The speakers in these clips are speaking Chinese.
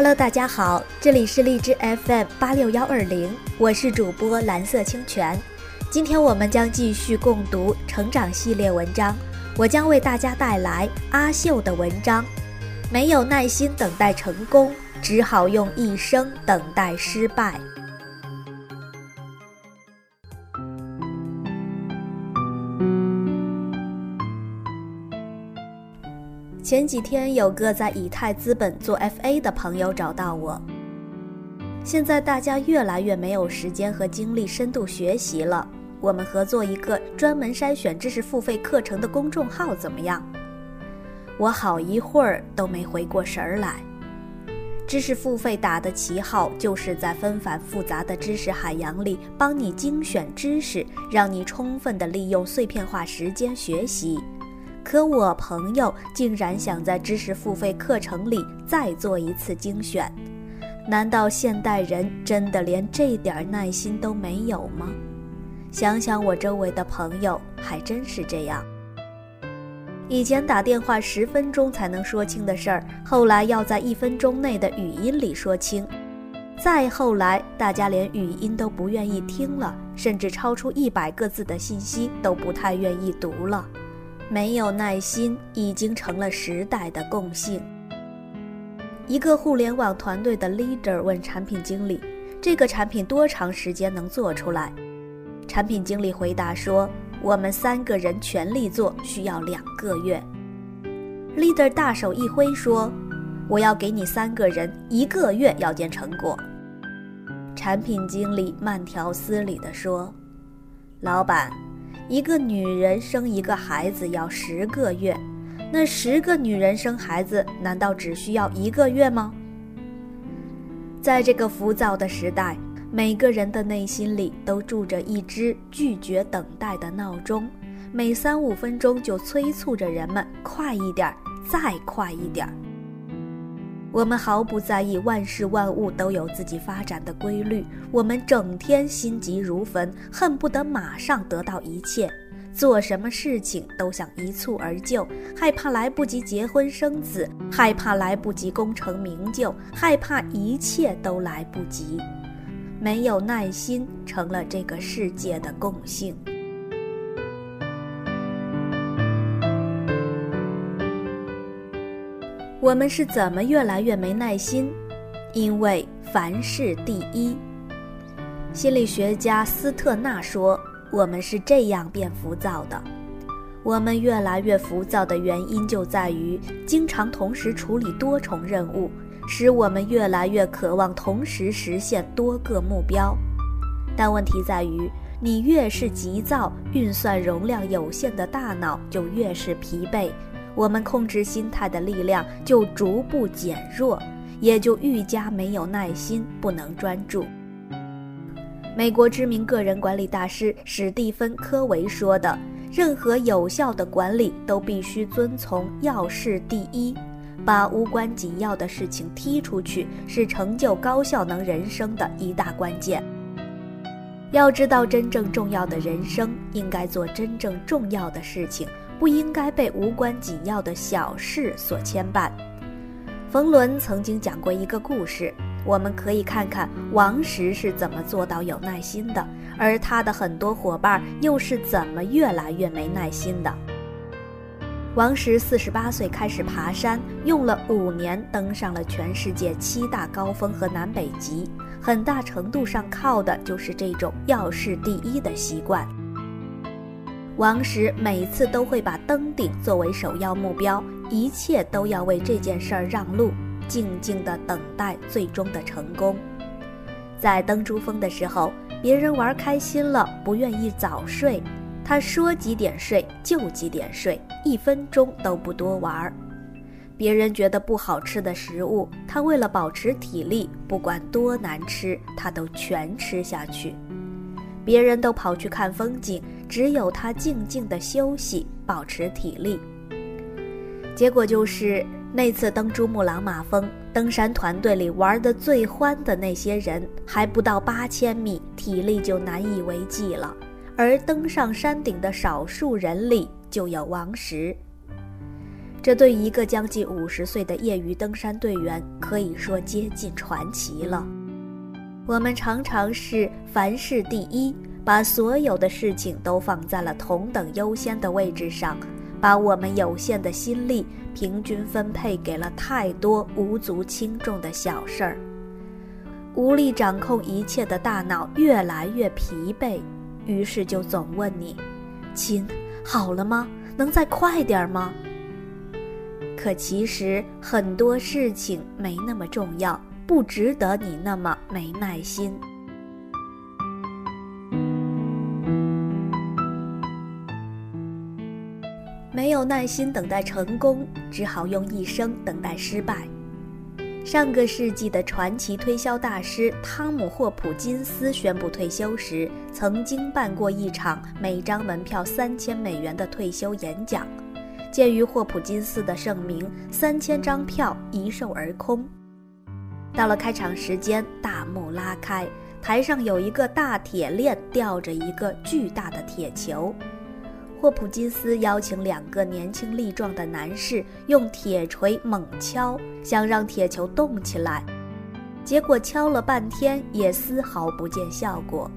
Hello，大家好，这里是荔枝 FM 八六幺二零，我是主播蓝色清泉。今天我们将继续共读成长系列文章，我将为大家带来阿秀的文章。没有耐心等待成功，只好用一生等待失败。前几天有个在以太资本做 FA 的朋友找到我。现在大家越来越没有时间和精力深度学习了，我们合作一个专门筛选知识付费课程的公众号怎么样？我好一会儿都没回过神儿来。知识付费打的旗号就是在纷繁复杂的知识海洋里帮你精选知识，让你充分的利用碎片化时间学习。可我朋友竟然想在知识付费课程里再做一次精选，难道现代人真的连这点耐心都没有吗？想想我周围的朋友，还真是这样。以前打电话十分钟才能说清的事儿，后来要在一分钟内的语音里说清；再后来，大家连语音都不愿意听了，甚至超出一百个字的信息都不太愿意读了。没有耐心已经成了时代的共性。一个互联网团队的 leader 问产品经理：“这个产品多长时间能做出来？”产品经理回答说：“我们三个人全力做，需要两个月。”leader 大手一挥说：“我要给你三个人一个月要见成果。”产品经理慢条斯理地说：“老板。”一个女人生一个孩子要十个月，那十个女人生孩子难道只需要一个月吗？在这个浮躁的时代，每个人的内心里都住着一只拒绝等待的闹钟，每三五分钟就催促着人们快一点，再快一点。我们毫不在意万事万物都有自己发展的规律，我们整天心急如焚，恨不得马上得到一切，做什么事情都想一蹴而就，害怕来不及结婚生子，害怕来不及功成名就，害怕一切都来不及，没有耐心成了这个世界的共性。我们是怎么越来越没耐心？因为凡事第一。心理学家斯特纳说：“我们是这样变浮躁的。我们越来越浮躁的原因就在于经常同时处理多重任务，使我们越来越渴望同时实现多个目标。但问题在于，你越是急躁，运算容量有限的大脑就越是疲惫。”我们控制心态的力量就逐步减弱，也就愈加没有耐心，不能专注。美国知名个人管理大师史蒂芬·科维说的：“任何有效的管理都必须遵从要事第一，把无关紧要的事情踢出去，是成就高效能人生的一大关键。要知道，真正重要的人生应该做真正重要的事情。”不应该被无关紧要的小事所牵绊。冯仑曾经讲过一个故事，我们可以看看王石是怎么做到有耐心的，而他的很多伙伴又是怎么越来越没耐心的。王石四十八岁开始爬山，用了五年登上了全世界七大高峰和南北极，很大程度上靠的就是这种要事第一的习惯。王石每次都会把登顶作为首要目标，一切都要为这件事儿让路，静静地等待最终的成功。在登珠峰的时候，别人玩开心了，不愿意早睡，他说几点睡就几点睡，一分钟都不多玩。别人觉得不好吃的食物，他为了保持体力，不管多难吃，他都全吃下去。别人都跑去看风景。只有他静静的休息，保持体力。结果就是那次登珠穆朗玛峰，登山团队里玩的最欢的那些人，还不到八千米，体力就难以为继了。而登上山顶的少数人里，就有王石。这对一个将近五十岁的业余登山队员可以说接近传奇了。我们常常是凡事第一，把所有的事情都放在了同等优先的位置上，把我们有限的心力平均分配给了太多无足轻重的小事儿，无力掌控一切的大脑越来越疲惫，于是就总问你：“亲，好了吗？能再快点吗？”可其实很多事情没那么重要，不值得你那么没耐心。没有耐心等待成功，只好用一生等待失败。上个世纪的传奇推销大师汤姆·霍普金斯宣布退休时，曾经办过一场每张门票三千美元的退休演讲。鉴于霍普金斯的盛名，三千张票一售而空。到了开场时间，大幕拉开，台上有一个大铁链吊着一个巨大的铁球。霍普金斯邀请两个年轻力壮的男士用铁锤猛敲，想让铁球动起来。结果敲了半天也丝毫不见效果。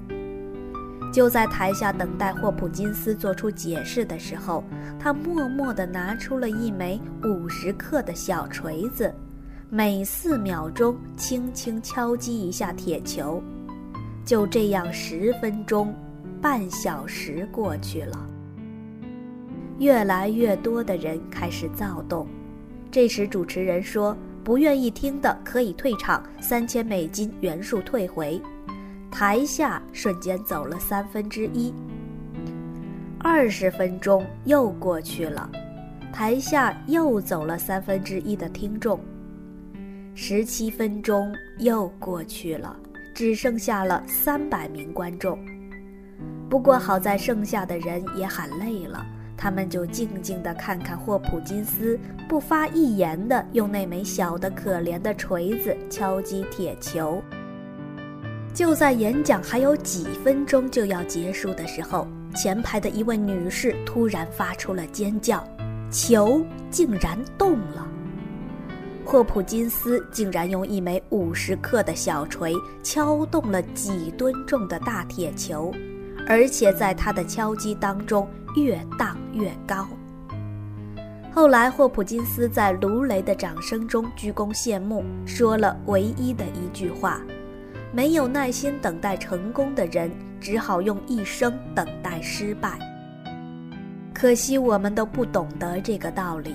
就在台下等待霍普金斯做出解释的时候，他默默地拿出了一枚五十克的小锤子，每四秒钟轻轻敲击一下铁球。就这样，十分钟、半小时过去了，越来越多的人开始躁动。这时，主持人说：“不愿意听的可以退场，三千美金原数退回。”台下瞬间走了三分之一，二十分钟又过去了，台下又走了三分之一的听众。十七分钟又过去了，只剩下了三百名观众。不过好在剩下的人也喊累了，他们就静静地看看霍普金斯不发一言地用那枚小的可怜的锤子敲击铁球。就在演讲还有几分钟就要结束的时候，前排的一位女士突然发出了尖叫，球竟然动了。霍普金斯竟然用一枚五十克的小锤敲动了几吨重的大铁球，而且在他的敲击当中越荡越高。后来，霍普金斯在如雷的掌声中鞠躬谢幕，说了唯一的一句话。没有耐心等待成功的人，只好用一生等待失败。可惜我们都不懂得这个道理，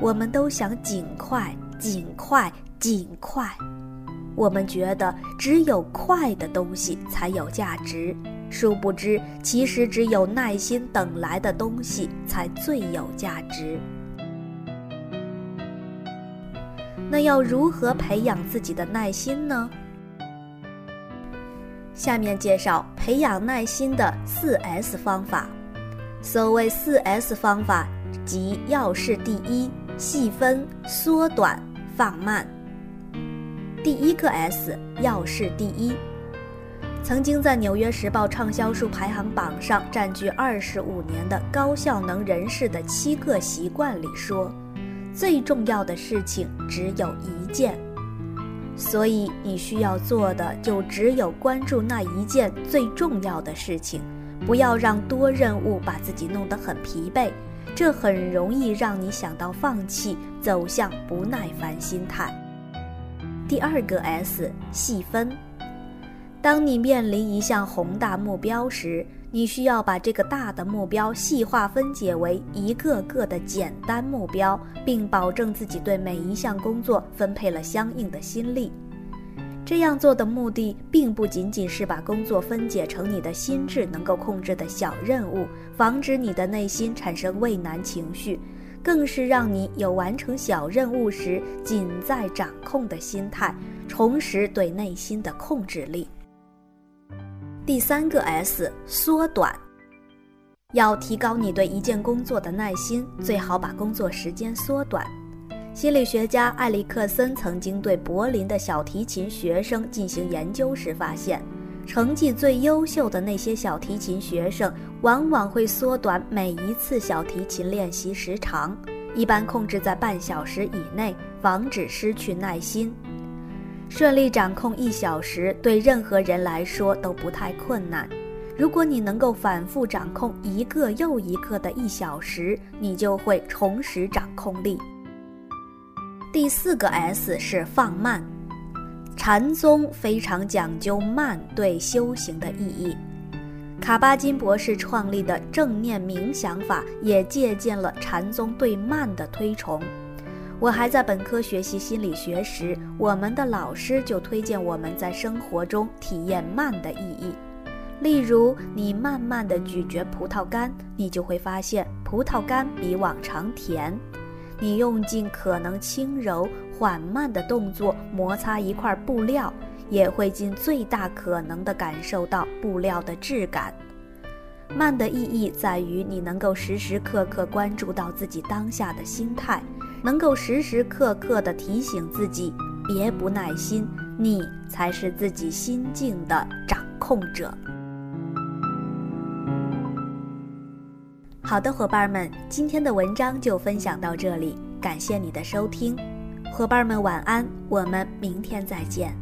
我们都想尽快、尽快、尽快。我们觉得只有快的东西才有价值，殊不知，其实只有耐心等来的东西才最有价值。那要如何培养自己的耐心呢？下面介绍培养耐心的四 S 方法。所谓四 S 方法，即要事第一、细分、缩短、放慢。第一个 S，要事第一。曾经在《纽约时报》畅销书排行榜上占据二十五年的高效能人士的七个习惯里说，最重要的事情只有一件。所以你需要做的就只有关注那一件最重要的事情，不要让多任务把自己弄得很疲惫，这很容易让你想到放弃，走向不耐烦心态。第二个 S 细分，当你面临一项宏大目标时。你需要把这个大的目标细化分解为一个个的简单目标，并保证自己对每一项工作分配了相应的心力。这样做的目的，并不仅仅是把工作分解成你的心智能够控制的小任务，防止你的内心产生畏难情绪，更是让你有完成小任务时仅在掌控的心态，重拾对内心的控制力。第三个 S 缩短，要提高你对一件工作的耐心，最好把工作时间缩短。心理学家埃里克森曾经对柏林的小提琴学生进行研究时发现，成绩最优秀的那些小提琴学生，往往会缩短每一次小提琴练习时长，一般控制在半小时以内，防止失去耐心。顺利掌控一小时，对任何人来说都不太困难。如果你能够反复掌控一个又一个的一小时，你就会重拾掌控力。第四个 S 是放慢。禅宗非常讲究慢对修行的意义。卡巴金博士创立的正念冥想法也借鉴了禅宗对慢的推崇。我还在本科学习心理学时，我们的老师就推荐我们在生活中体验慢的意义。例如，你慢慢地咀嚼葡萄干，你就会发现葡萄干比往常甜。你用尽可能轻柔缓慢的动作摩擦一块布料，也会尽最大可能地感受到布料的质感。慢的意义在于你能够时时刻刻关注到自己当下的心态。能够时时刻刻地提醒自己，别不耐心，你才是自己心境的掌控者。好的，伙伴们，今天的文章就分享到这里，感谢你的收听，伙伴们晚安，我们明天再见。